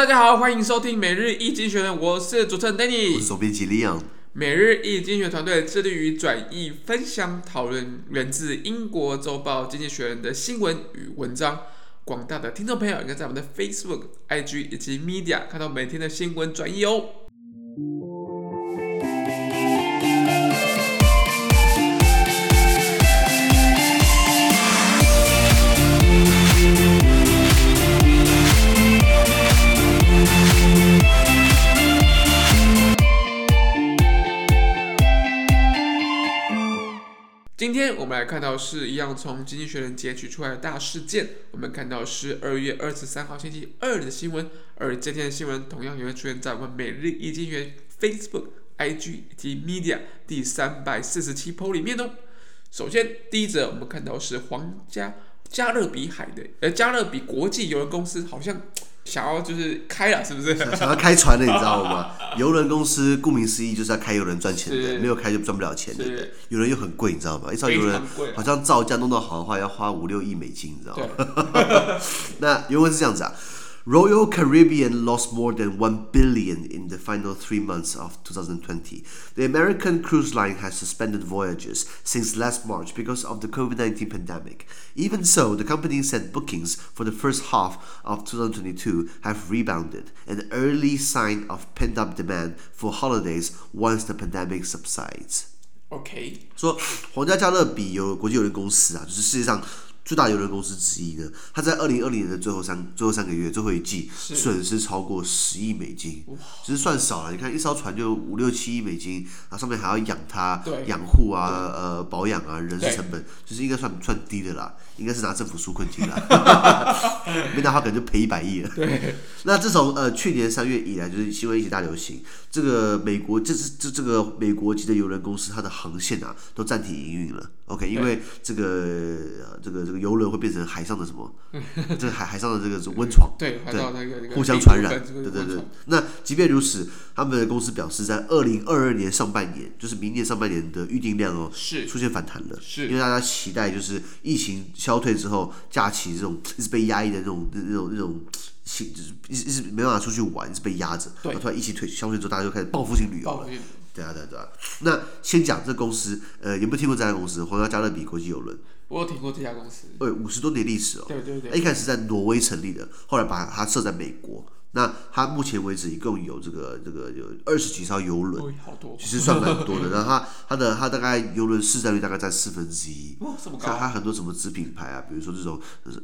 大家好，欢迎收听每日易经济学人，我是主持人 Danny，我是总编辑 Leon。每日易经济学人团队致力于转译、分享、讨论源自英国周报《经济学人》的新闻与文章。广大的听众朋友应该在我们的 Facebook、IG 以及 Media 看到每天的新闻转译哦。今天我们来看到是一样从《经济学人》截取出来的大事件。我们看到是二月二十三号星期二的新闻，而这天的新闻同样也会出现在我们每日一经济学 Facebook、IG 以及 Media 第三百四十七 po 里面哦。首先，第一则我们看到是皇家加勒比海的，呃，加勒比国际邮轮公司好像。想要就是开了，是不是？想要开船的，你知道吗？游轮公司顾名思义就是要开游轮赚钱的，没有开就赚不了钱的。游轮又很贵，你知道吗？一艘游轮好像造价弄到好的话要花五六亿美金，你知道吗？那原文是这样子啊。Royal Caribbean lost more than 1 billion in the final three months of 2020. The American cruise line has suspended voyages since last March because of the COVID-19 pandemic. Even so, the company said bookings for the first half of 2022 have rebounded, an early sign of pent-up demand for holidays once the pandemic subsides. OK，说皇家加勒比有国际邮轮公司啊，就是世界上。 最大邮轮公司之一呢，它在二零二零年的最后三最后三个月最后一季损失超过十亿美金，其实算少了。你看一艘船就五六七亿美金，然后上面还要养它、养护啊、呃保养啊、人事成本，就是应该算算低的啦。应该是拿政府纾困金啦，没拿他可能就赔一百亿了。对，那自从呃去年三月以来，就是新冠疫情大流行，这个美国这是这这个美国籍的邮轮公司，它的航线啊都暂停营运了。OK，因为这个这个这个游轮会变成海上的什么？这个海海上的这个是温床，对对，互相传染。对对对。那即便如此，他们的公司表示，在二零二二年上半年，就是明年上半年的预订量哦，是出现反弹了，是因为大家期待就是疫情。消退之后，假期这种一直被压抑的那种、那种、那种，就是一直一直没办法出去玩，一直被压着。对。突然疫情退消退之后，大家就开始报复性旅游了。对啊，对啊，对啊。那先讲这公司，呃，有没有听过这家公司？皇家加勒比国际邮轮。我有听过这家公司。对，五十多年历史哦。对对对。一开始在挪威成立的，后来把它设在美国。那它目前为止一共有这个这个有二十几艘游轮，其实算蛮多的。然后它它的它大概游轮市占率大概占四分之一。像它很多什么子品牌啊，比如说这种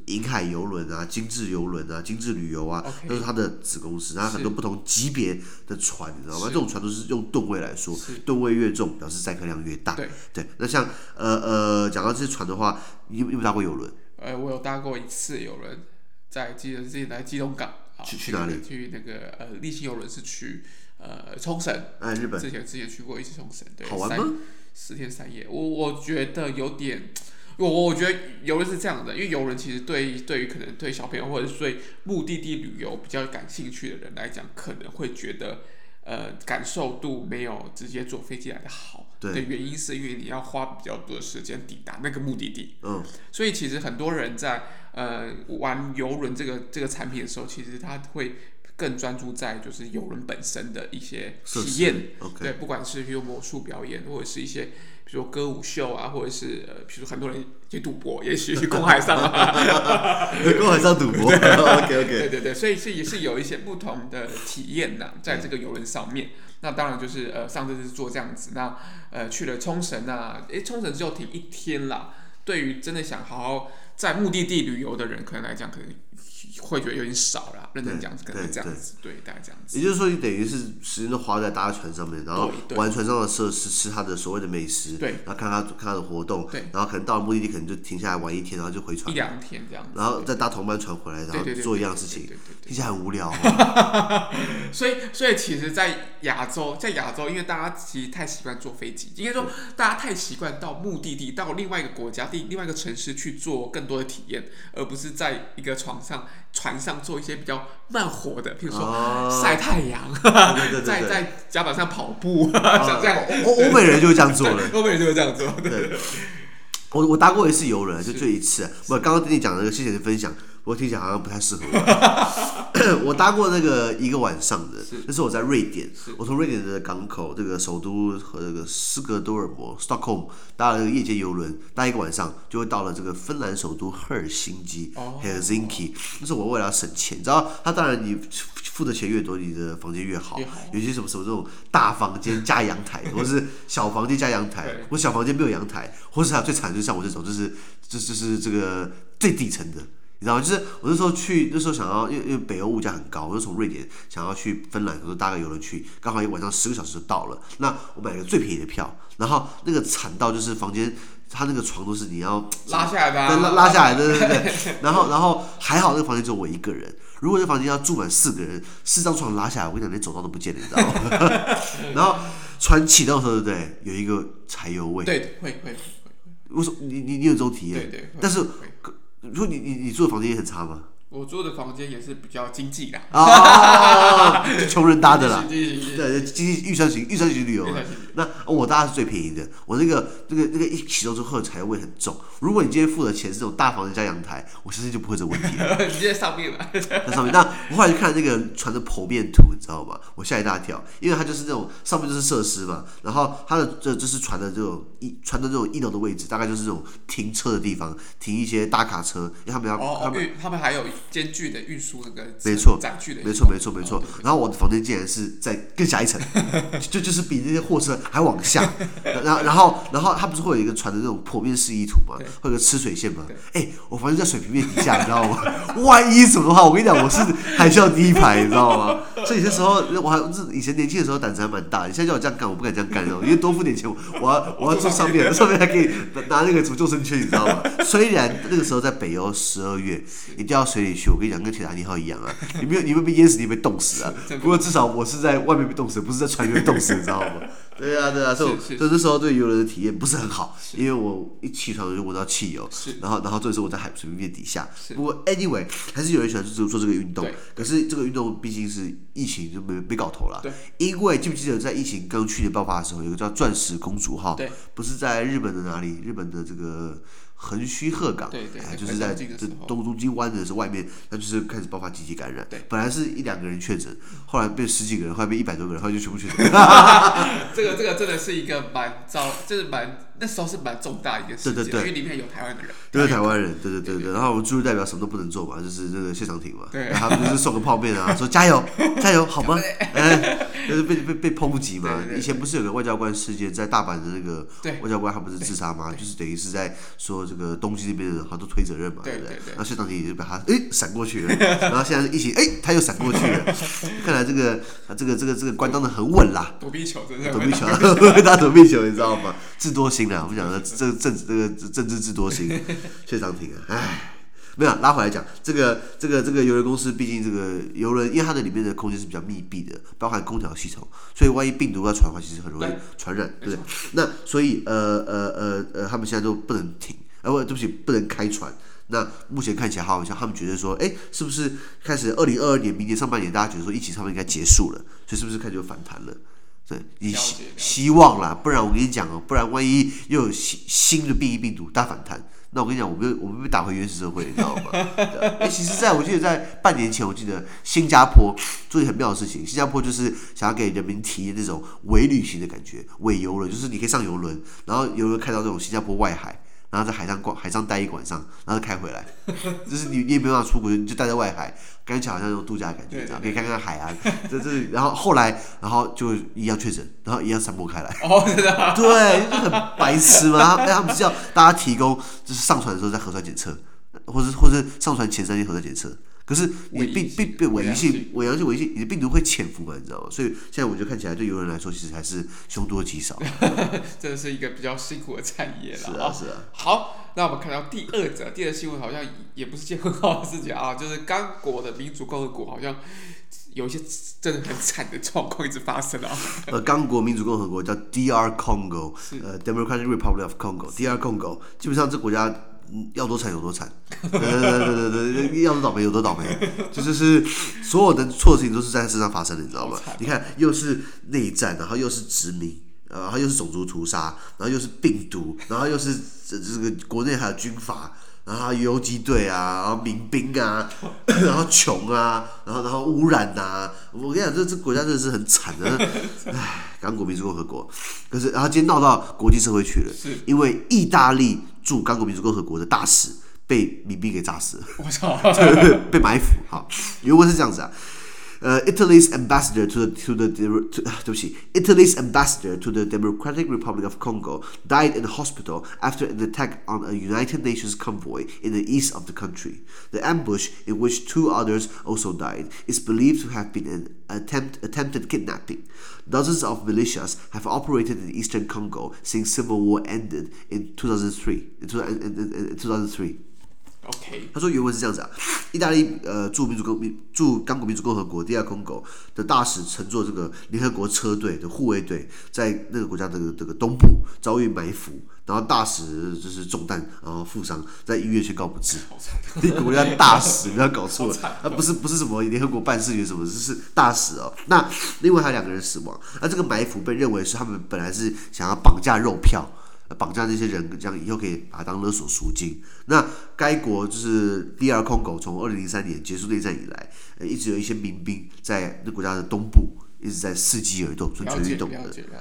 银海游轮啊、精致游轮啊、精致旅游啊，都是它的子公司。它很多不同级别的船，你知道吗？这种船都是用吨位来说，吨位越重，表示载客量越大。对对。那像呃呃，讲到这些船的话，你有没有搭过游轮？哎，我有搭过一次游轮，在记得自己来基隆港。去去哪里？去那个呃，丽星游轮是去呃冲绳。哎，日本。之前之前去过一次冲绳，对。好玩吗？四天三夜，我我觉得有点，我我觉得游轮是这样的，因为游轮其实对对于可能对小朋友或者是对目的地旅游比较感兴趣的人来讲，可能会觉得呃感受度没有直接坐飞机来的好。对。的原因是因为你要花比较多的时间抵达那个目的地。嗯。所以其实很多人在。呃，玩游轮这个这个产品的时候，其实他会更专注在就是游轮本身的一些体验。Okay. 对，不管是比如魔术表演，或者是一些比如说歌舞秀啊，或者是呃，比如很多人去赌博，也许 去公海上，公海上赌博。对 OK OK。对对对，所以是也是有一些不同的体验的，在这个游轮上面。那当然就是呃，上次是做这样子，那呃去了冲绳啊，诶，冲绳只有停一天啦。对于真的想好好在目的地旅游的人，可能来讲，可能。会觉得有点少了，认真讲，可能这样子，对，大概这样子。也就是说，你等于是时间都花在搭船上面，然后玩船上的设施，吃他的所谓的美食，对，然后看他看他的活动，对，然后可能到了目的地，可能就停下来玩一天，然后就回船，一两天这样子，然后再搭同班船回来，然后做一样事情，听起来很无聊。所以，所以其实，在亚洲，在亚洲，因为大家其实太习惯坐飞机，应该说大家太习惯到目的地，到另外一个国家、另另外一个城市去做更多的体验，而不是在一个床上。船上做一些比较慢活的，比如说晒太阳，在在甲板上跑步，像这样，欧欧美人就会这样做了，欧美人就会这样做。对，我我搭过一次游轮，就这一次。我刚刚跟你讲的那个谢谢的分享，我听起来好像不太适合我。我搭过那个一个晚上的，那是我在瑞典，我从瑞典的港口这个首都和这个斯格多尔摩 （Stockholm） 搭了个夜间游轮，搭一个晚上就会到了这个芬兰首都赫尔辛基 （Helsinki）。那是我为了省钱，你知道，他当然你付的钱越多，你的房间越好。有些什么什么这种大房间加阳台，或者是小房间加阳台，我小房间没有阳台，或是他最惨就像我这种，就是就就是这个最底层的。你知道吗？就是我那时候去，那时候想要，因为因为北欧物价很高，我就从瑞典想要去芬兰，我就搭个游轮去，刚好一晚上十个小时就到了。那我买了个最便宜的票，然后那个惨到就是房间，他那个床都是你要拉下来的，拉拉下来的，对对对。然后然后还好那个房间只有我一个人，如果这房间要住满四个人，四张床拉下来，我跟你讲连走道都不见了，你知道吗？然后船启动的时候，对不对？有一个柴油味。对，会会会会。为什么你你你有这种体验？对对。但是。如果你你你住的房间也很差吗？我住的房间也是比较经济的，啊，穷人搭的啦，对，经济预算型预算型旅游。那我搭的是最便宜的，我那个那个那个一启动之后柴油味很重。如果你今天付的钱是这种大房子加阳台，我相信就不会这个问题了。直接上面了，在上面。那我后来就看那个船的剖面图，你知道吗？我吓一大跳，因为它就是那种上面就是设施嘛，然后它的这就是船的这种一船的这种一楼的位置，大概就是这种停车的地方，停一些大卡车，因为他们要他们他们还有艰巨的运输那个没错的，没错没错没错。然后我的房间竟然是在更下一层，就就是比那些货车还往下。然后然后然后它不是会有一个船的那种剖面示意图吗？会有个吃水线吗？哎，我房间在水平面底下，你知道吗？万一什么的话，我跟你讲，我是海啸第一排，你知道吗？所以有些时候我还以前年轻的时候胆子还蛮大，你现在叫我这样干，我不敢这样干哦，因为多付点钱，我要我要坐上面，上面还可以拿那个什么救生圈，你知道吗？虽然那个时候在北欧十二月，一定要水里去，我跟你讲，跟铁达尼号一样啊，你没有你会被淹死，你会被冻死啊。不过至少我是在外面被冻死，不是在船里面冻死，你知道吗？对啊，对啊，所以所以那时候对游轮的体验不是很好，因为我一起床就闻到汽油，然后然后这时候我在海水平面底下。不过 anyway 还是有人喜欢做做这个运动，可是这个运动毕竟是疫情就没没搞头了。因为记不记得在疫情刚去年爆发的时候，有个叫钻石公主号，不是在日本的哪里？日本的这个。横须贺港，对对，就是在这东东京湾的是外面，那就是开始爆发集体感染。对，本来是一两个人确诊，后来变十几个人，后来变一百多个人，后来就全部确诊。这个这个真的是一个蛮糟，就是蛮那时候是蛮重大一件事件，因为里面有台湾的人，对台湾人，对对对对。然后我们驻日代表什么都不能做嘛，就是那个谢长廷嘛，对，他们就是送个泡面啊，说加油加油好吗？哎，就是被被被抨击嘛。以前不是有个外交官事件，在大阪的那个外交官他不是自杀吗？就是等于是在说。这个东京那边的人好多推责任嘛，对不对？然后谢长廷也就把他哎闪过去了，然后现在疫情哎他又闪过去了，看来这个啊这个这个这个官当的很稳啦。躲避球真的躲避球，打躲避球你知道吗？智多星啊，我们讲的这个政这个政治智多星，谢长廷啊，哎，没有拉回来讲这个这个这个邮轮公司，毕竟这个邮轮因为它的里面的空间是比较密闭的，包含空调系统，所以万一病毒要传的话，其实很容易传染，对不对？那所以呃呃呃呃，他们现在都不能停。呃，不，对不起，不能开船。那目前看起来好像他们觉得说，哎，是不是开始二零二二年明年上半年，大家觉得说疫情差不多应该结束了，所以是不是开始有反弹了？对，你希希望啦，不然我跟你讲哦，不然万一又有新新的变异病毒大反弹，那我跟你讲，我们我们被打回原始社会，你知道吗？哎，其实在我记得在半年前，我记得新加坡做一件很妙的事情，新加坡就是想要给人民体验那种伪旅行的感觉，伪游轮，就是你可以上游轮，然后游轮开到这种新加坡外海。然后在海上逛，海上待一晚上，然后开回来，就是你你也没办法出国，你就待在外海，感觉好像那种度假的感觉，这样可以看看海啊。这这，然后后来，然后就一样确诊，然后一样散播开来。哦，对，就很白痴嘛。哎，他们是要大家提供，就是上船的时候在核酸检测，或者或者上船前三天核酸检测。可是你病病病伪阳性，伪阳性伪性，你的病毒会潜伏嘛？你知道吗？所以现在我觉得看起来，对游人来说，其实还是凶多吉少。真的是一个比较辛苦的产业了。是啊，是啊。好，那我们看到第二则，第二新闻好像也不是件很好的事情啊，就是刚果的民主共和国好像有一些真的很惨的状况一直发生啊。呃，刚果民主共和国叫 DR Congo，呃，Democratic Republic of Congo，DR Congo，基本上这国家。要多惨有多惨，对对对对对，要多倒霉有多倒霉，就就是所有的错事情都是在他身上发生的，你知道吗？你看，又是内战，然后又是殖民，然后又是种族屠杀，然后又是病毒，然后又是这这个国内还有军阀，然后游击队啊，然后民兵啊，然后穷啊，然后然后污染呐、啊，我跟你讲，这这国家真的是很惨的，唉，刚果民主共和国，可是然后今天闹到国际社会去了，是因为意大利驻刚果民主共和国的大使被民兵给炸死了，我操，被埋伏，好，原文是这样子啊。呃、uh,，Italy's ambassador to the to the to, 对不起，Italy's ambassador to the Democratic Republic of Congo died in a hospital after an attack on a United Nations convoy in the east of the country. The ambush, in which two others also died, is believed to have been an attempt attempted kidnapping. Dozens of militias have operated in eastern Congo since civil war ended in 2003. In, in, in, in 2003. OK，他说原文是这样子啊，意大利呃驻民主共驻驻刚果民主共和国 DR Congo 的大使乘坐这个联合国车队的护卫队，在那个国家的这个东部遭遇埋伏，然后大使就是中弹，然后负伤，在医院宣告不治。那个国家大使不要搞错了，啊不是不是什么联合国办事员什么，这是大使哦。那另外还有两个人死亡，那这个埋伏被认为是他们本来是想要绑架肉票。绑架这些人，这样以后可以把它当勒索赎金。那该国就是 DR Congo，从二零零三年结束内战以来，呃，一直有一些民兵在那国家的东部一直在伺机而动，蠢蠢欲动的。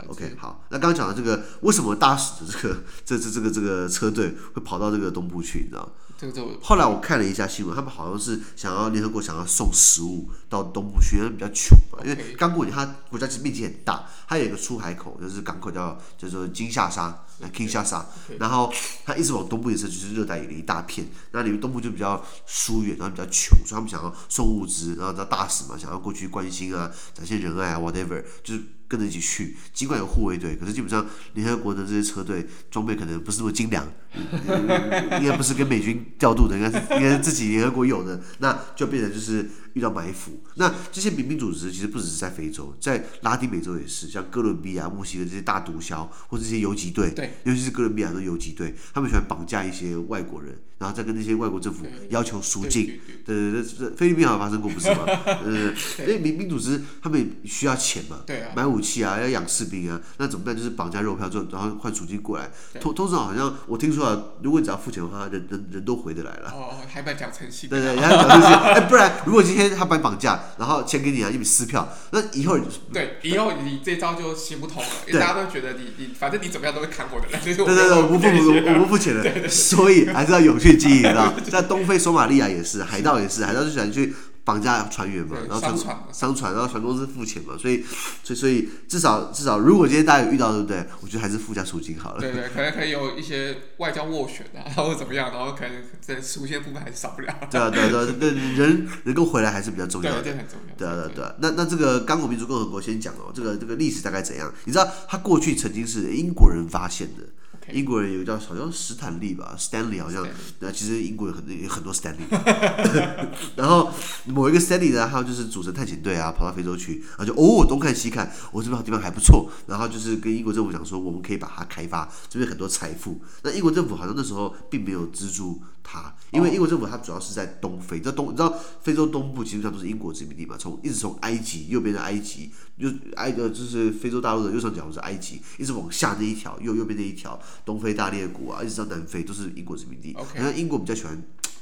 OK，好，那刚刚讲的这个，为什么大使的这个这这这个这个车队会跑到这个东部去？你知道？这个后来我看了一下新闻，他们好像是想要联合国想要送食物到东部去，因为比较穷嘛。因为刚果它国家其实面积很大，它有一个出海口，就是港口叫叫做金夏沙。那 Kinshasa，然后它一直往东部延伸，就是热带雨林一大片。那里面东部就比较疏远，然后比较穷，所以他们想要送物资，然后到大使嘛，想要过去关心啊，展现仁爱啊，whatever，就是跟着一起去。尽管有护卫队，可是基本上联合国的这些车队装备可能不是那么精良，应该不是跟美军调度的，应该是应该是自己联合国有的，那就变成就是。遇到埋伏，那这些民兵组织其实不只是在非洲，在拉丁美洲也是，像哥伦比亚、墨西哥这些大毒枭或者这些游击队，对，尤其是哥伦比亚的游击队，他们喜欢绑架一些外国人，然后再跟那些外国政府要求赎金。对对对，对，菲律宾好像发生过，不是吗？呃，因为民兵组织他们也需要钱嘛，对啊，买武器啊，要养士兵啊，那怎么办？就是绑架肉票，之后然后换赎金过来。通通常好像我听说啊，如果你只要付钱的话，人人人都回得来了。哦，还蛮讲诚信。对对，还讲诚信。哎，不然如果今天。他把你绑架，然后钱给你啊，一笔撕票。那以后对，以后你这招就行不通了，因为大家都觉得你你反正你怎么样都会砍我的。对对对，我不付我我不付钱的，所以还是要勇去经营，知道 在东非索马利亚也是，海盗也是，海盗就喜欢去。绑架船员嘛，然后船商船，然后船公司付钱嘛，所以，所以，所以至少至少，如果今天大家有遇到，对不对？我觉得还是附加赎金好了。对对，可能可以有一些外交斡旋啊，或者怎么样，然后可能在赎金部分还是少不了。对啊，对啊，对啊，对，人能够回来还是比较重要的。对，这很重要。对啊，对啊，对啊。那那这个刚果民主共和国先讲哦，这个这个历史大概怎样？你知道，它过去曾经是英国人发现的。英国人有个叫好像史坦利吧，Stanley 好像，那其实英国有很有很多 Stanley，然后某一个 Stanley 呢，他就是组成探险队啊，跑到非洲去，然后就哦东看西看，我、哦、这边地方还不错，然后就是跟英国政府讲说，我们可以把它开发，这边很多财富。那英国政府好像那时候并没有资助他，因为英国政府它主要是在东非，在东你知道非洲东部基本上都是英国殖民地嘛，从一直从埃及右边的埃及，就埃呃就是非洲大陆的右上角是埃及，一直往下那一条右右边那一条。东非大裂谷啊，一直到南非都是英国殖民地。然后英国比较喜欢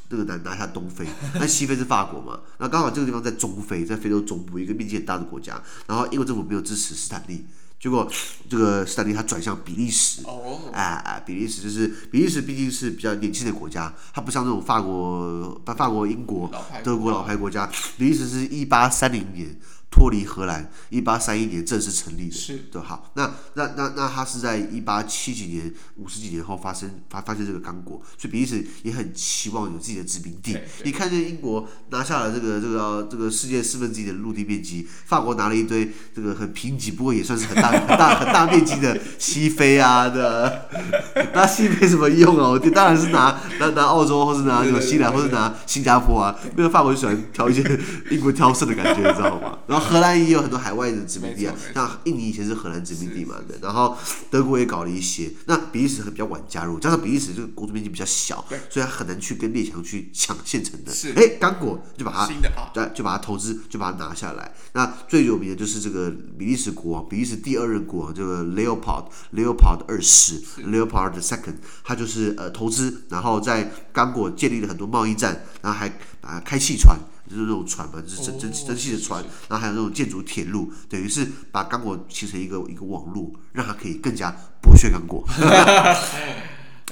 那个拿拿下东非，那西非是法国嘛。那刚好这个地方在中非，在非洲中部一个面积很大的国家。然后英国政府没有支持斯坦利，结果这个斯坦利他转向比利时。哦。哎哎，比利时就是比利时毕竟是比较年轻的国家，它不像那种法国、法国、英国、德国老牌国家。比利时是一八三零年。脱离荷兰，一八三一年正式成立的，是的，好，那那那那他是在一八七几年五十几年后发生发发现这个刚果，所以比利时也很期望有自己的殖民地。你看见英国拿下了这个这个这个世界四分之一的陆地面积，法国拿了一堆这个很贫瘠，不过也算是很大 很大很大面积的西非啊的，那西非什么用啊？我当然是拿拿拿澳洲，或是拿什么西兰，或是拿新加坡啊。因为法国就喜欢挑一些英国挑剩的感觉，你知道吗？然后荷兰也有很多海外的殖民地啊，像印尼以前是荷兰殖民地嘛，对。然后德国也搞了一些，那比利时比较晚加入，加上比利时这个国土面积比较小，所以它很难去跟列强去抢现成的。是哎，刚果就把它，对，就把它投资，就把它拿下来。那最有名的就是这个比利时国王，比利时第二任国王这个 Leopold Leopold 二世 Leopold the Second，他就是呃投资，然后在刚果建立了很多贸易站，然后还把它开汽船。就是那种船嘛，就是蒸蒸蒸汽的船，然后还有那种建筑铁路，等于是把刚果形成一个一个网络，让它可以更加剥削刚果。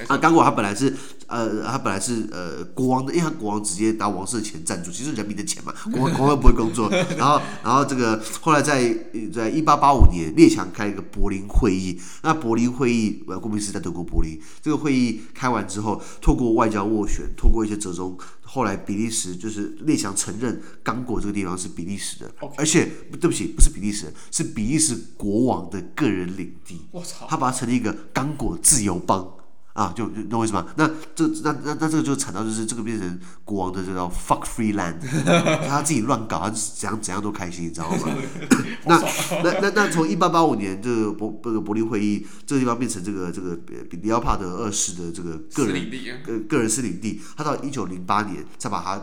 啊，刚果他本来是呃，他本来是呃国王的，因为他国王直接拿王室的钱赞助，其实人民的钱嘛，国王国王不会工作。然后然后这个后来在在一八八五年，列强开了一个柏林会议，那柏林会议呃，顾名思义在德国柏林，这个会议开完之后，透过外交斡旋，透过一些折中。后来比利时就是列强承认刚果这个地方是比利时的.而且对不起，不是比利时，是比利时国王的个人领地。我操！他把它成立一个刚果自由邦。啊，就就懂我意思吗？那这那那那这个就惨到就是这个变成国王的这叫 fuck free land，他自己乱搞，他怎样怎样都开心，你知道吗？那那那那从一八八五年这个柏这个柏林会议这个地方变成这个这个比利奥帕德二世的这个个人个个人私领地，他到一九零八年才把它。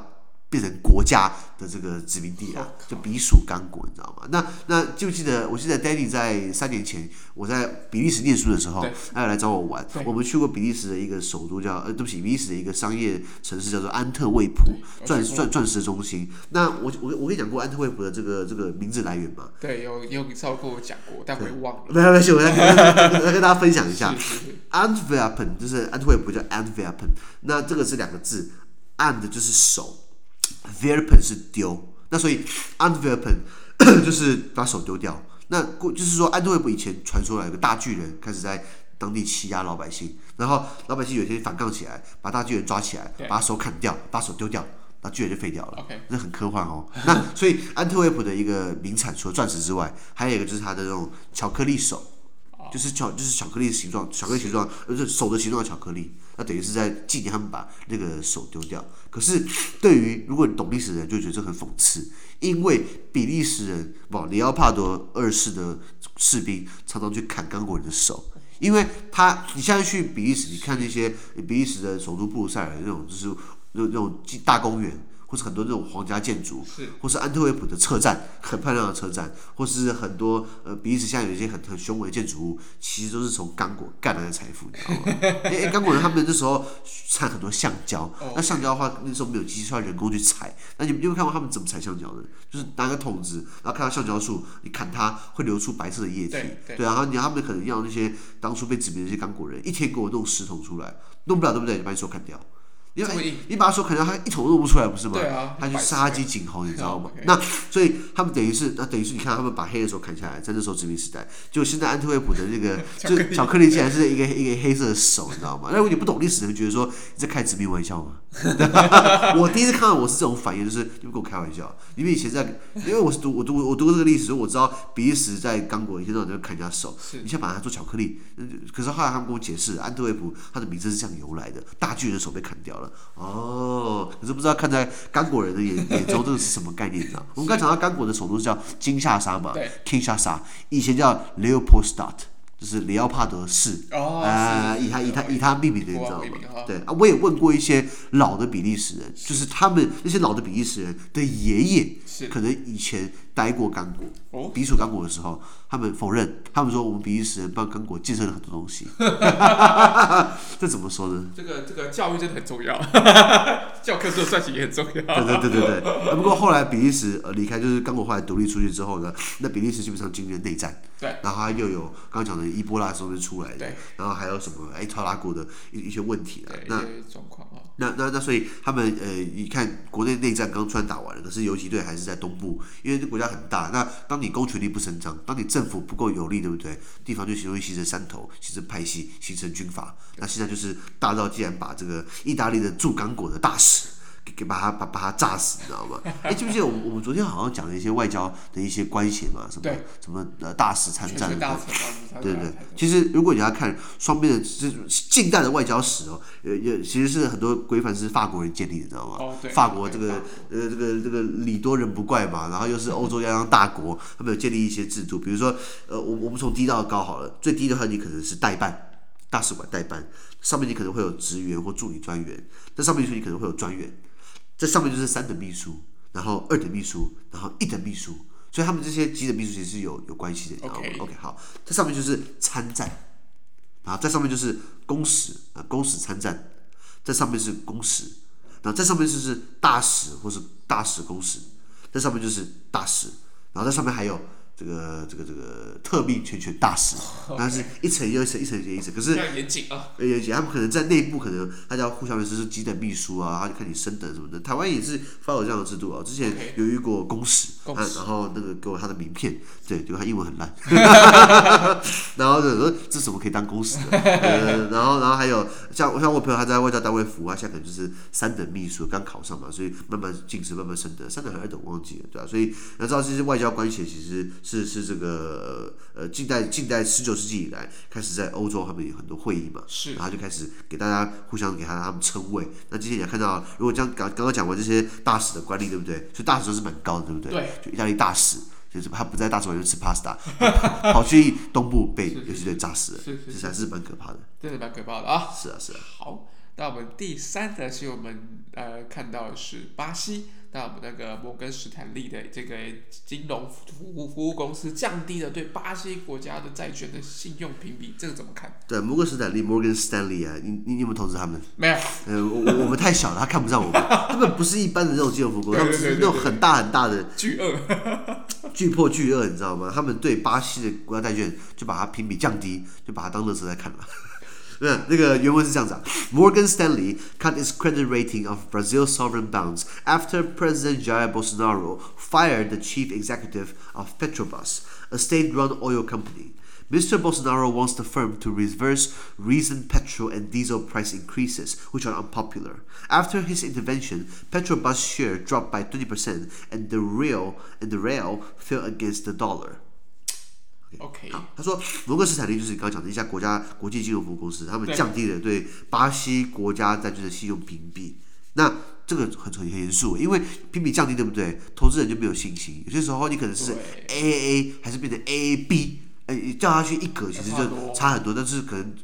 变成国家的这个殖民地啊，就隶属刚果，你知道吗？那那就记得，我记得 Danny 在三年前，我在比利时念书的时候，他来找我玩。我们去过比利时的一个首都叫呃，对不起，比利时的一个商业城市叫做安特卫普，钻钻钻石中心。那我我我跟你讲过安特卫普的这个这个名字来源吗？对，有有稍微跟我讲过，但我忘了。没关系，我再跟再跟大家分享一下。Antwerpen 就是安特卫普叫 Antwerpen，那这个是两个字，and 就是手。Werpen 是丢，那所以 Antwerpen 就是把手丢掉。那过就是说，安特卫普以前传说来有个大巨人开始在当地欺压老百姓，然后老百姓有一天反抗起来，把大巨人抓起来，把手砍掉，把手丢掉，那巨人就废掉了。那很科幻哦。那所以安特卫普的一个名产，除了钻石之外，还有一个就是它的这种巧克力手。就是巧，就是巧克力的形状，巧克力形状，就是手的形状的巧克力。那等于是在纪念他们把那个手丢掉。可是对于如果你懂历史的人，就觉得这很讽刺，因为比利时人不，里奥帕多二世的士兵常常去砍刚果人的手，因为他你现在去比利时，你看那些比利时的首都布鲁塞尔那种，就是那那种大公园。或是很多这种皇家建筑，或是安特卫普的车站，很漂亮的车站，或是很多呃比利时现在有一些很很雄伟的建筑物，其实都是从刚果干来的财富，你知道吗？因为刚果人他们那时候产很多橡胶，那橡胶的话那时候没有机器，需要人工去采。那你们有没有看过他们怎么采橡胶的？就是拿个桶子，然后看到橡胶树，你砍它会流出白色的液体，对，然后你他们可能要那些当初被殖民的那些刚果人，一天给我弄十桶出来，弄不了对不对？就把你手砍掉。因为你把手砍掉，他一头都弄不出来，不是吗？对啊，他就杀鸡儆猴，你知道吗？那所以他们等于是，那等于是你看他们把黑的手砍下来，在那时候殖民时代，就现在安特卫普的那个 就巧克力竟然是一个一个黑色的手，你知道吗？那如果你不懂历史，你会觉得说你在开殖民玩笑吗？我第一次看到我是这种反应，就是你们跟我开玩笑，因为以前在，因为我是读我读我读过这个历史，所以我知道比利时在刚果以前那种就砍人家手，你先把它做巧克力，可是后来他们跟我解释，安特卫普它的名字是这样由来的，大巨人的手被砍掉了，哦，可是不知道看在刚果人的眼眼中，这个是什么概念？你知道？我们刚才讲到刚果的首都是叫金沙萨嘛，Kinshasa，以前叫 Leopoldstadt。就是里奥帕德市，呃，以他以他以他命名的，你知道吗？对啊，我也问过一些老的比利时人，就是他们那些老的比利时人的爷爷，可能以前待过刚果，比属刚果的时候，他们否认，他们说我们比利时人帮刚果建设了很多东西，这怎么说呢？这个这个教育真的很重要，教科书算起也很重要。对对对对对。不过后来比利时呃离开，就是刚果后来独立出去之后呢，那比利时基本上经历了内战，对，然后他又有刚刚讲的。伊波拉时候出来的，对然后还有什么哎，特拉古的一一些问题啊，那状况啊，那那那所以他们呃，你看国内内战刚突然打完了，可是游击队还是在东部，因为这国家很大。那当你公权力不伸张，当你政府不够有力，对不对？地方就容易形成山头，形成派系，形成军阀。那现在就是大赵既然把这个意大利的驻刚果的大使。给给把它把把它炸死，你知道吗？哎，记不记得我们我们昨天好像讲了一些外交的一些关系嘛？什么什么呃大使参战，对对对。其实如果你要看双边的这近代的外交史哦，呃也其实是很多规范是法国人建立的，你知道吗？哦，对。法国这个呃这个这个礼多人不怪嘛，然后又是欧洲泱泱大国，他们有建立一些制度，比如说呃我我们从低到高好了，最低的话你可能是代办。大使馆代办，上面你可能会有职员或助理专员，那上面去你可能会有专员，这上面就是三等秘书，然后二等秘书，然后一等秘书，所以他们这些几等秘书其实是有有关系的，OK？OK，好，这上面就是参战，然后在上面就是公使啊，公使参战，在上面是公使，然后在上面就是大使或是大使公使，在上面就是大使，然后在上面还有。这个这个这个特命全权大使，但是一层又一层，一层又一层，可是严谨啊，严谨。他们可能在内部，可能大家互相的是几等秘书啊，他就看你升等什么的。台湾也是发有这样的制度啊。之前有遇过公使，然后那个给我他的名片，对，结果他英文很烂，然后就说这怎么可以当公使的？然后然后还有像我像我朋友他在外交单位服务，他现在可能就是三等秘书，刚考上嘛，所以慢慢晋升，慢慢升等，三等还是二等忘记了，对吧？所以要知道这些外交关系其实。是是这个呃近代近代十九世纪以来开始在欧洲他们有很多会议嘛，是，然后就开始给大家互相给他他们称谓。那今天你看到，如果这样刚刚刚讲完这些大使的官吏，对不对？所以大使都是蛮高的，对不对？对。就意大利大使，就是他不在大使馆就吃 pasta，跑去东部被游击队炸死了，是是，是，这才是蛮可怕的。真的蛮可怕的啊！是啊是啊。好，那我们第三则新闻，我们呃看到的是巴西。那我们那个摩根士丹利的这个金融服务服务公司降低了对巴西国家的债券的信用评比，这个怎么看？对，摩根士丹利 （Morgan Stanley） 啊，你你有没有投资他们？没有。呃，我我们太小了，他看不上我们。他们不是一般的那种金融服务公司，他们是那种很大很大的巨鳄，巨破巨鳄，你知道吗？他们对巴西的国家债券就把它评比降低，就把它当垃圾在看了。那那个原文是这样子啊，Morgan Stanley cut its credit rating of Brazil's sovereign bonds after President Jair Bolsonaro fired the chief executive of Petrobras, a state-run oil company. Mr. Bolsonaro wants the firm to reverse recent petrol and diesel price increases, which are unpopular. After his intervention, Petrobras share dropped by 20% and the real and the real fell against the dollar. OK，好，他说摩根斯坦利就是你刚刚讲的一家国家国际金融服务公司，他们降低了对巴西国家债券的信用评比。那这个很很很严肃，因为评比降低，对不对？投资人就没有信心。有些时候你可能是 AAA 还是变成 AAB，哎，掉下去一格其实就差很多，但是可能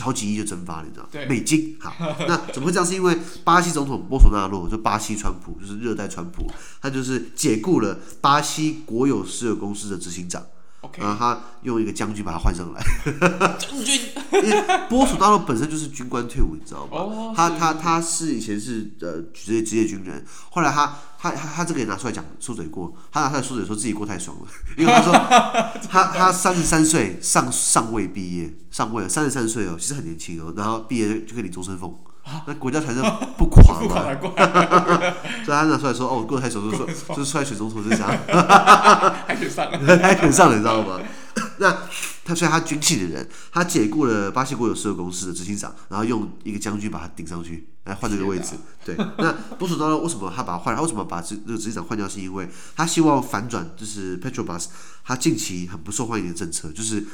好几亿就蒸发了，你知道？美金。好，那怎么会这样？是因为巴西总统波索纳洛，就巴西川普，就是热带川普，他就是解雇了巴西国有石油公司的执行长。然后他用一个将军把他换上来，将军，因为波索大陆本身就是军官退伍，你知道吗？Oh, 他他他是以前是呃职业职业军人，后来他他他他这个也拿出来讲说嘴过，他拿出来说嘴说自己过太爽了，因为他说 他他三十三岁上上尉毕业，上尉三十三岁哦，其实很年轻哦，然后毕业就可以领终身俸。那国家财政不垮嘛？所以他拿出来说：“哦，过台手术，就是说，就是出来选总统是这样，还选上了，还选上了，你知道吗？” 那他虽然他军气的人，他解雇了巴西国有石油公司的执行长，然后用一个将军把他顶上去，来换这个位置。对，那波索纳洛为什么他把他换？他为什么把这这个执行长换掉？是因为他希望反转，就是 Petrobras 他近期很不受欢迎的政策，就是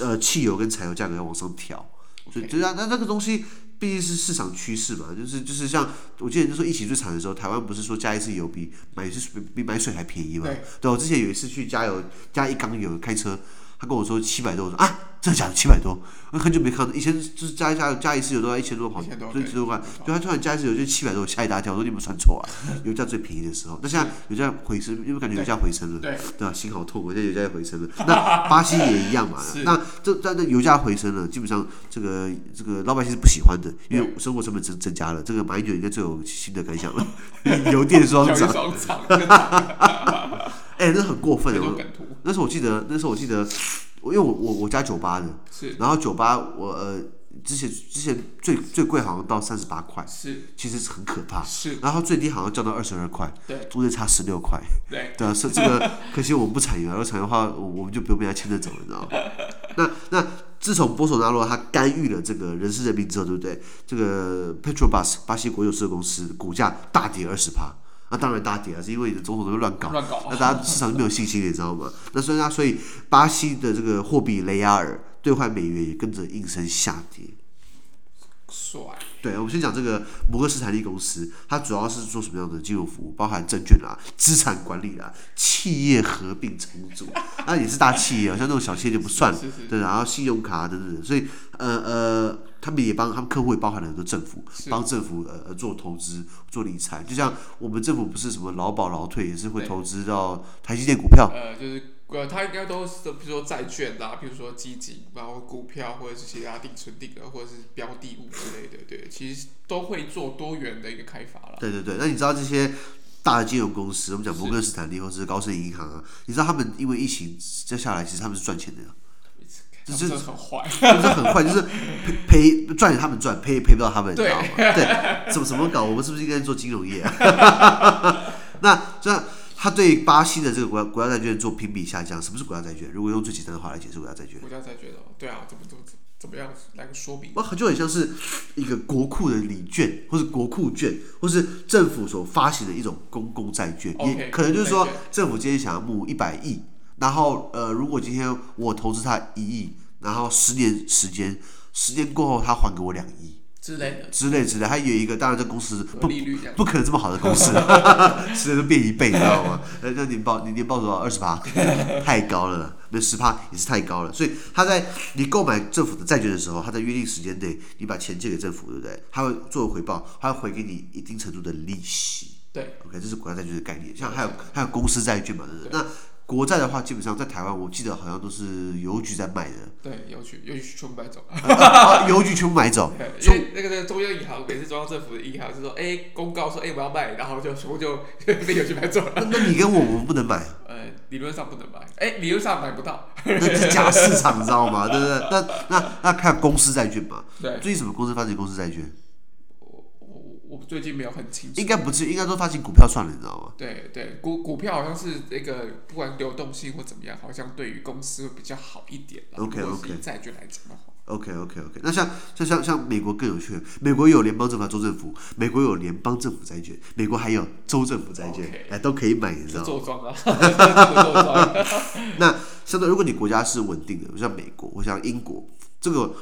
呃汽油跟柴油价格要往上调。所以，就啊，那那个东西。毕竟是市场趋势嘛，就是就是像我记得就说疫情最惨的时候，台湾不是说加一次油比买是比比买水还便宜嘛？对，我之前有一次去加油加一缸油开车，他跟我说七百多，我说啊。真的假的？七百多，我很久没看到。以前就是加一加加一次油都要一千多跑，一千多块。就他突然加一次油就七百多，吓一大跳。我说你们算错啊！油价最便宜的时候，那现在油价回升，因为感觉油价回升了，对吧？心好痛，我现在油价也回升了。那巴西也一样嘛。那这但那油价回升了，基本上这个这个老百姓是不喜欢的，因为生活成本增增加了。这个马英九应该最有新的感想了，油电双涨。哎，那很过分的。那时候我记得，那时候我记得。因为我我我家酒吧的，是，然后酒吧我呃之前之前最最贵好像到三十八块，是，其实是很可怕，是，然后最低好像降到二十二块，对，中间差十六块，对，对啊，是这个，可惜我们不产油，要产油的话，我我们就不用被他牵着走了，你知道吗？那那自从波索纳罗他干预了这个人事任命之后，对不对？这个 Petrobras 巴西国有石油公司股价大跌二十趴。那当然大跌啊，是因为你的总统都乱搞，乱搞，那大家市场就没有信心，你知道吗？那所以那所以巴西的这个货币雷亚尔兑换美元也跟着应声下跌。帅。对，我们先讲这个摩根士坦利公司，它主要是做什么样的金融服务？包含证券啊、资产管理啊、企业合并重组，那也是大企业，像那种小企业就不算了。对，然后信用卡等等，所以呃呃。他们也帮他们客户也包含了很多政府，帮政府呃做投资做理财，就像我们政府不是什么劳保劳退也是会投资到台积电股票。呃，就是呃，他应该都是比如说债券啦，比如说基金，然后股票或者是其他定存定额或者是标的物之类的，对，其实都会做多元的一个开发了。对对对，那你知道这些大的金融公司，我们讲摩根斯坦利或者是高盛银行啊，你知道他们因为疫情接下来其实他们是赚钱的。就是很坏，就是很坏，就是赔赔赚他们赚，赔赔不到他们，你知道吗？对，怎么怎么搞？我们是不是应该做金融业啊？那这样，他对巴西的这个国家国家债券做评比下降，什么是国家债券？如果用最简单的话来解释，国家债券。国家债券哦，对啊，怎么怎么怎么样来个说明？哇，就很像是一个国库的礼券，或是国库券，或是政府所发行的一种公共债券，也可能就是说政府今天想要募一百亿。然后，呃，如果今天我投资他一亿，然后十年时间，十年过后他还给我两亿之类的，之类之类，还有一个，当然这公司不不可能这么好的公司，十年都变一倍，你知道吗？那年报你年报多少？二十八，太高了，那十趴也是太高了。所以他在你购买政府的债券的时候，他在约定时间内，你把钱借给政府，对不对？他会作为回报，他会回给你一定程度的利息。对，OK，这是国家债券的概念。像还有还有公司债券嘛，对不对？那国债的话，基本上在台湾，我记得好像都是邮局在卖的。对，邮局，邮局全部买走。邮局全部买走。因为那个那个中央银行，每次中央政府的银行是说，哎，公告说，哎，我要卖，然后就全部就被邮局买走了。那你跟我，我们不能买。呃，理论上不能买，哎，理论上买不到。那是假市场，你知道吗？对不对？那那那看公司债券嘛。对。最近什么公司发行公司债券？我最近没有很清楚，应该不是，应该都发行股票算了，你知道吗？对对，股股票好像是那个不管流动性或怎么样，好像对于公司会比较好一点。OK OK。债券来讲的话。OK OK OK。那像像像像美国更有趣，美国有联邦政府、州政府，美国有联邦政府债券，美国还有州政府债券，哎，都可以买，你知道吗？做庄啊。那相对，如果你国家是稳定的，像美国或像英国，这个。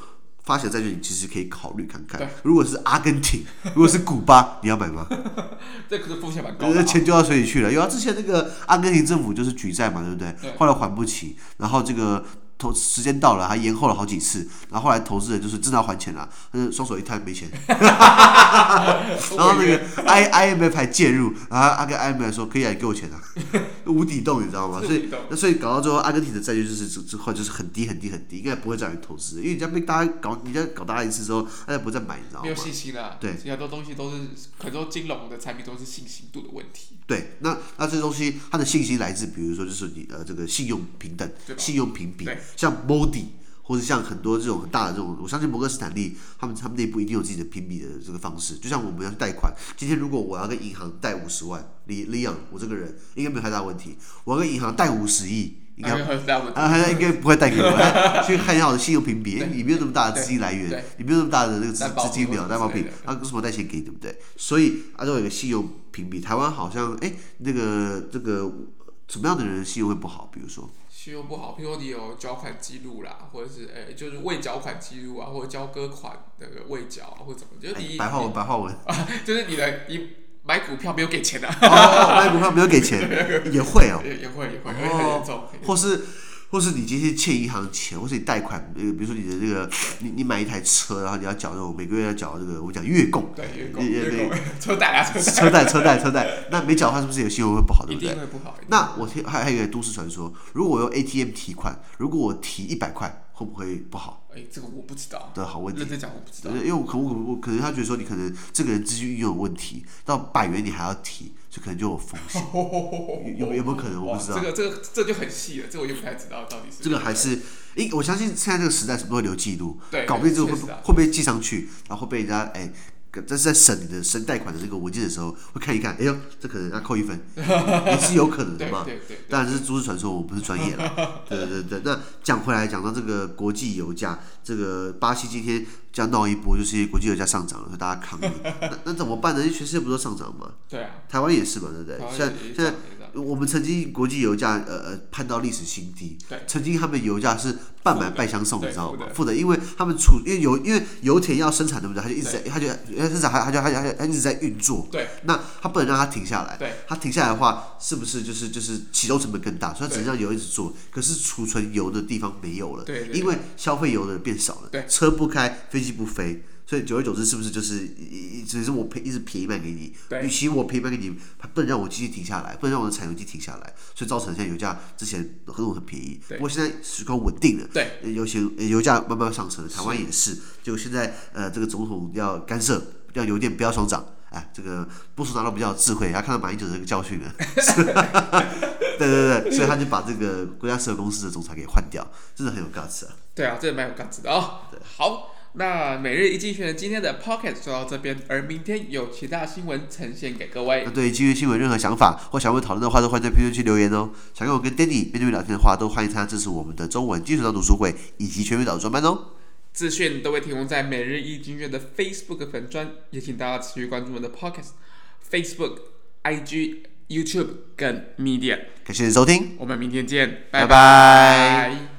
发行债券，你其实可以考虑看看。如果是阿根廷，如果是古巴，你要买吗？这可是风险蛮高的。那钱丢到水里去了。因为，之前那个阿根廷政府就是举债嘛，对不对？对。后来还不起，然后这个。投时间到了，还延后了好几次，然后后来投资人就是真的要还钱了，但是双手一摊没钱，然后那个 I I M F 还介入，然后阿根 I M F 说可以啊，你给我钱啊，无底洞你知道吗？所以那所以搞到最后，阿根廷的债券就是之之后就是很低很低很低，应该不会再有人投资，因为人家被大家搞，人家搞大家一次之后，大家不再买，你知道吗？没有信心了。对，很多东西都是很多金融的产品都是信心度的问题。对，那那这东西它的信心来自，比如说就是你呃这个信用平等、信用评比，像 Modi 或者像很多这种很大的这种，我相信摩根士坦利他们他们内部一定有自己的评比的这个方式。就像我们要去贷款，今天如果我要跟银行贷五十万，李李阳，我这个人应该没有太大问题。我要跟银行贷五十亿，应该啊，还应该不会贷给我。去看一下我的信用评比，你没有那么大的资金来源，你没有那么大的那个资资金表担保品，他为什么贷钱给你，对不对？所以按照一个信用评比，台湾好像哎，那个这个什么样的人信用会不好？比如说。信用不好，譬如说你有缴款记录啦，或者是诶、欸，就是未缴款记录啊，或者交割款那个未缴啊，或者怎么，就是你、欸、白话文白话文啊，就是你的你买股票没有给钱的、啊哦，买股票没有给钱 也会哦，也也会也会，很严重，或是。或是你今天欠银行钱，或是你贷款，呃，比如说你的这个，你你买一台车，然后你要缴那种每个月要缴这个，我们讲月供，对月供，月供，车贷啊，车贷，车贷，车贷，那没缴的话是不是有信用会不好，对不对？一定会不好。那我听还还有一个都市传说，如果我用 ATM 提款，如果我提一百块，会不会不好？哎，这个我不知道。的好问题。认真讲我不知道。因为我可我我可能他觉得说你可能这个人资金运用有问题，到百元你还要提。就可能就有风 险，有有没有可能？我不知道。这个这个这就很细了，这我就不太知道到底是。这个还是，因我相信现在这个时代是不会留记录，对，搞不定之后会会被记上去，然后会被人家哎在在审你的申贷款的这个文件的时候，会看一看，哎呦，这可能要扣一分，也是有可能的嘛。对对对对当然这是都市传说，我不是专业了。对对对，那讲回来，讲到这个国际油价，这个巴西今天这样闹一波，就是国际油价上涨了，所以大家抗议。那那怎么办呢？因为全世界不都上涨吗？对啊。台湾也是嘛，对不对？现在现在。我们曾经国际油价呃呃攀到历史新低，对，曾经他们油价是半买半相送，你知道吗？负的，因为他们储因为油因为油田要生产，对不对？他就一直在，他就生产，他就他就他一直在运作，对，那他不能让它停下来，对，他停下来的话，是不是就是就是启动成本更大？所以只能让油一直做，可是储存油的地方没有了，对，因为消费油的人变少了，对，车不开，飞机不飞。所以久而久之，是不是就是一只是我便一直便宜卖给你？与其我便宜卖给你，不能让我机器停下来，不能让我的产油机停下来，所以造成现在油价之前很多很便宜，不过现在时况稳定了，对，油钱油价慢慢上升，台湾也是。结果现在呃，这个总统要干涉，要油电不要双涨，哎，这个部署拿到比较智慧，他看到马英九这个教训了，对对对，所以他就把这个国家石油公司的总裁给换掉，真的很有 guts 啊。对啊，真的蛮有 guts 的哦。对，好。那每日一经济学人今天的 Pocket 就到这边，而明天有其他新闻呈现给各位。那对今日新闻任何想法或想问讨论的话，都欢迎在评论区留言哦。想跟我跟 Danny 面对面聊天的话，都欢迎参加支持我们的中文基础读书会以及全民导专班哦。资讯都会提供在每日一经济学人的 Facebook 粉专，也请大家持续关注我们的 Pocket、Facebook、IG、YouTube 跟 Media。感谢收听，我们明天见，拜拜。拜拜。